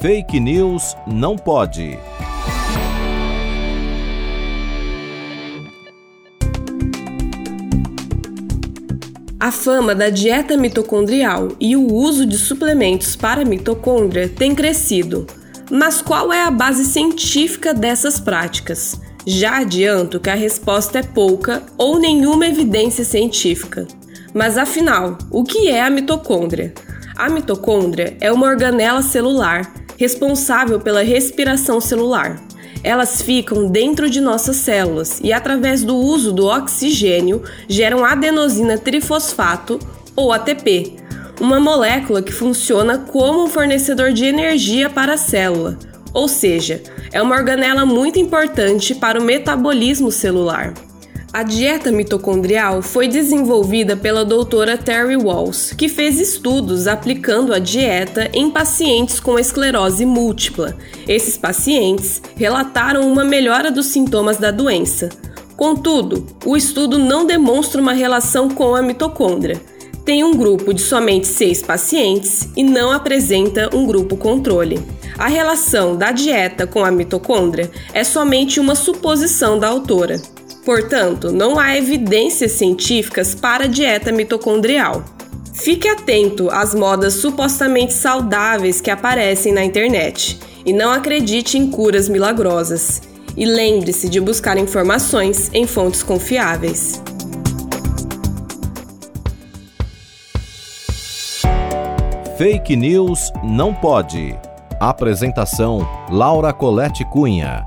Fake News não pode. A fama da dieta mitocondrial e o uso de suplementos para mitocôndria tem crescido. Mas qual é a base científica dessas práticas? Já adianto que a resposta é pouca ou nenhuma evidência científica. Mas afinal, o que é a mitocôndria? A mitocôndria é uma organela celular responsável pela respiração celular. Elas ficam dentro de nossas células e, através do uso do oxigênio, geram adenosina trifosfato, ou ATP, uma molécula que funciona como um fornecedor de energia para a célula, ou seja, é uma organela muito importante para o metabolismo celular. A dieta mitocondrial foi desenvolvida pela doutora Terry Walls, que fez estudos aplicando a dieta em pacientes com esclerose múltipla. Esses pacientes relataram uma melhora dos sintomas da doença. Contudo, o estudo não demonstra uma relação com a mitocôndria. Tem um grupo de somente seis pacientes e não apresenta um grupo controle. A relação da dieta com a mitocôndria é somente uma suposição da autora. Portanto, não há evidências científicas para a dieta mitocondrial. Fique atento às modas supostamente saudáveis que aparecem na internet e não acredite em curas milagrosas. E lembre-se de buscar informações em fontes confiáveis. Fake News não pode. Apresentação: Laura Colette Cunha.